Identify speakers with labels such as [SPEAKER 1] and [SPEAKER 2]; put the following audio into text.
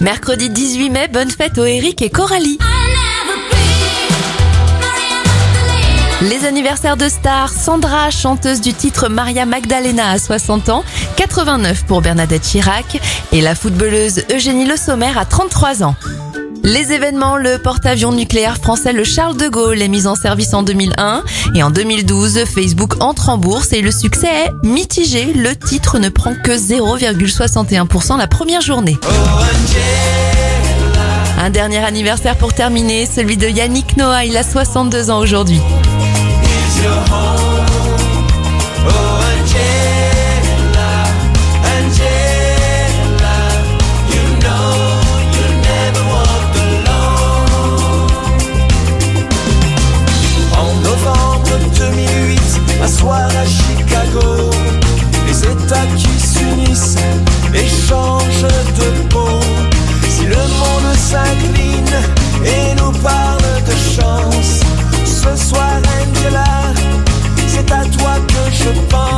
[SPEAKER 1] Mercredi 18 mai, bonne fête aux Eric et Coralie. Les anniversaires de stars, Sandra, chanteuse du titre Maria Magdalena à 60 ans, 89 pour Bernadette Chirac et la footballeuse Eugénie Le Sommer à 33 ans. Les événements, le porte-avions nucléaire français le Charles de Gaulle est mis en service en 2001 et en 2012 Facebook entre en bourse et le succès est mitigé. Le titre ne prend que 0,61% la première journée. Un dernier anniversaire pour terminer, celui de Yannick Noah, il a 62 ans aujourd'hui.
[SPEAKER 2] qui s'unissent, échangent de mots. Si le monde s'incline et nous parle de chance, ce soir Angela, c'est à toi que je pense.